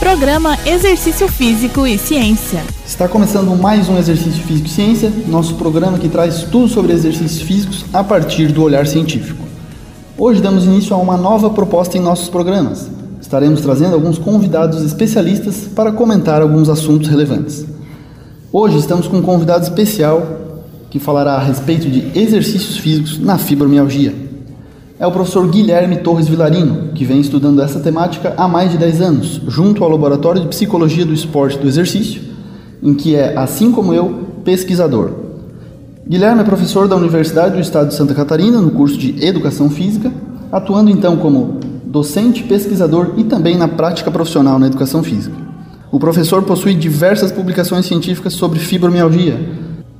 Programa Exercício Físico e Ciência. Está começando mais um Exercício Físico e Ciência, nosso programa que traz tudo sobre exercícios físicos a partir do olhar científico. Hoje damos início a uma nova proposta em nossos programas. Estaremos trazendo alguns convidados especialistas para comentar alguns assuntos relevantes. Hoje estamos com um convidado especial que falará a respeito de exercícios físicos na fibromialgia é o professor Guilherme Torres Vilarino, que vem estudando essa temática há mais de 10 anos, junto ao Laboratório de Psicologia do Esporte e do Exercício, em que é, assim como eu, pesquisador. Guilherme é professor da Universidade do Estado de Santa Catarina, no curso de Educação Física, atuando então como docente, pesquisador e também na prática profissional na educação física. O professor possui diversas publicações científicas sobre fibromialgia,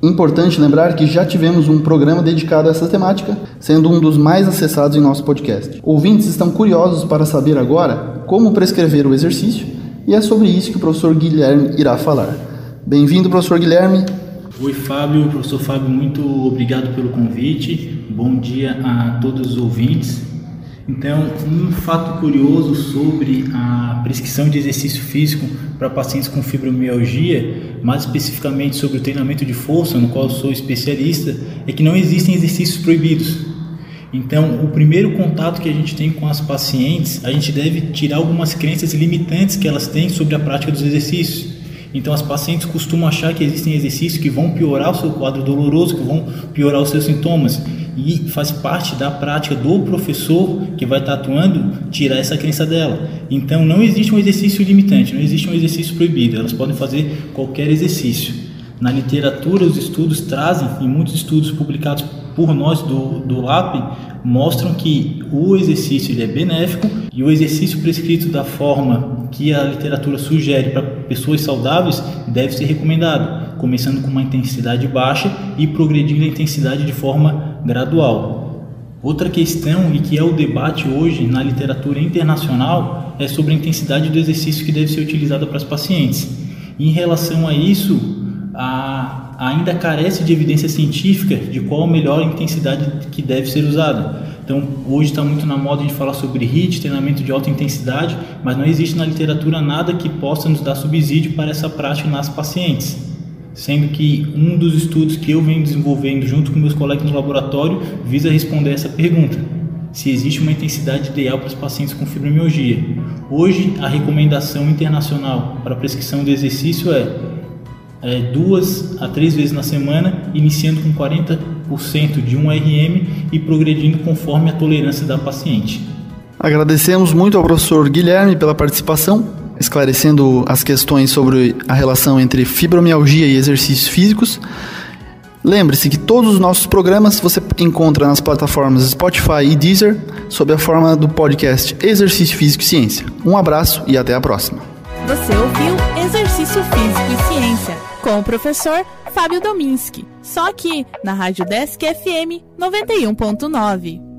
Importante lembrar que já tivemos um programa dedicado a essa temática, sendo um dos mais acessados em nosso podcast. Ouvintes estão curiosos para saber agora como prescrever o exercício e é sobre isso que o professor Guilherme irá falar. Bem-vindo, professor Guilherme. Oi, Fábio. Professor Fábio, muito obrigado pelo convite. Bom dia a todos os ouvintes. Então, um fato curioso sobre a prescrição de exercício físico para pacientes com fibromialgia, mais especificamente sobre o treinamento de força, no qual sou especialista, é que não existem exercícios proibidos. Então, o primeiro contato que a gente tem com as pacientes, a gente deve tirar algumas crenças limitantes que elas têm sobre a prática dos exercícios. Então, as pacientes costumam achar que existem exercícios que vão piorar o seu quadro doloroso, que vão piorar os seus sintomas e faz parte da prática do professor que vai estar atuando tirar essa crença dela. Então não existe um exercício limitante, não existe um exercício proibido, elas podem fazer qualquer exercício. Na literatura, os estudos trazem, e muitos estudos publicados por nós do, do LAP, mostram que o exercício ele é benéfico e o exercício prescrito da forma que a literatura sugere para pessoas saudáveis deve ser recomendado, começando com uma intensidade baixa e progredindo a intensidade de forma gradual. Outra questão, e que é o debate hoje na literatura internacional, é sobre a intensidade do exercício que deve ser utilizada para os pacientes. Em relação a isso, a, ainda carece de evidência científica de qual a melhor intensidade que deve ser usada. Então, hoje está muito na moda de falar sobre HIIT, treinamento de alta intensidade, mas não existe na literatura nada que possa nos dar subsídio para essa prática nas pacientes sendo que um dos estudos que eu venho desenvolvendo junto com meus colegas no laboratório visa responder essa pergunta: se existe uma intensidade ideal para os pacientes com fibromialgia. Hoje, a recomendação internacional para prescrição de exercício é, é duas a três vezes na semana, iniciando com 40% de 1 RM e progredindo conforme a tolerância da paciente. Agradecemos muito ao professor Guilherme pela participação esclarecendo as questões sobre a relação entre fibromialgia e exercícios físicos. Lembre-se que todos os nossos programas você encontra nas plataformas Spotify e Deezer sob a forma do podcast Exercício Físico e Ciência. Um abraço e até a próxima. Você ouviu Exercício Físico e Ciência com o professor Fábio Dominski, só aqui na Rádio Desk FM 91.9.